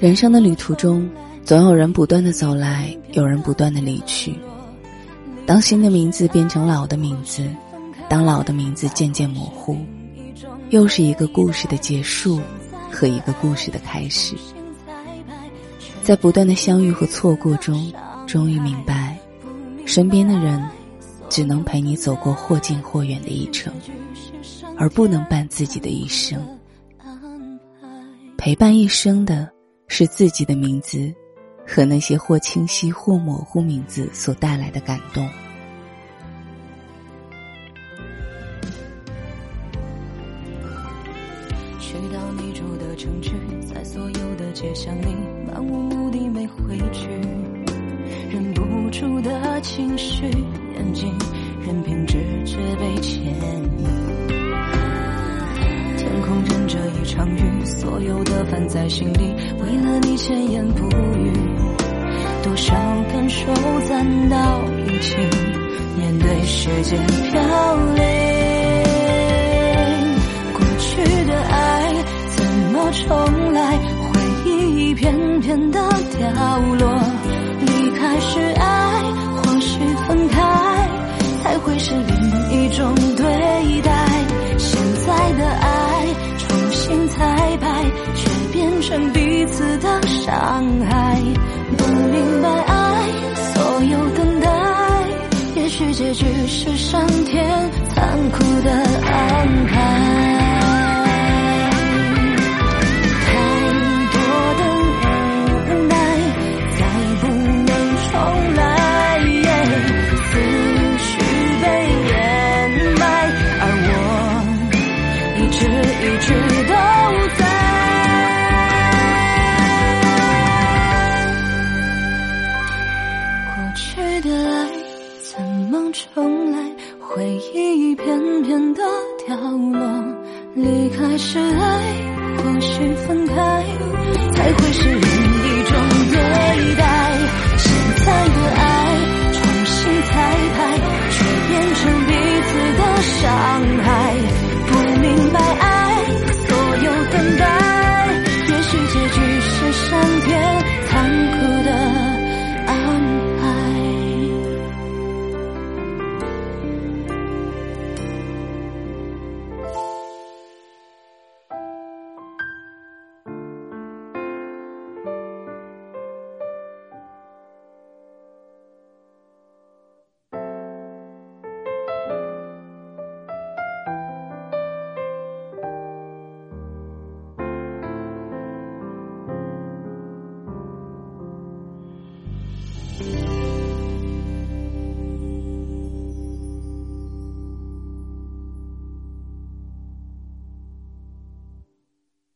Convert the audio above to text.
人生的旅途中，总有人不断的走来，有人不断的离去。当新的名字变成老的名字，当老的名字渐渐模糊，又是一个故事的结束和一个故事的开始。在不断的相遇和错过中，终于明白，身边的人只能陪你走过或近或远的一程，而不能伴自己的一生。陪伴一生的。是自己的名字，和那些或清晰或模糊名字所带来的感动。去到你住的城市，在所有的街巷里，漫无目的没回去，忍不住的情绪，眼睛任凭所有的烦在心里，为了你千言不语，多少感受攒到一起，面对世界飘零。过去的爱怎么重来？回忆一片片的掉落，离开是爱，或许分开才会是另一种对待。成彼此的伤害，不明白爱，所有等待，也许结局是上天残酷的安排，太多的无奈，再不能重来，思绪被掩埋，而我一直一直。梦重来回忆一片片的掉落离开是爱或许分开才会是另一种对待现在的爱重新彩排却变成彼此的伤害。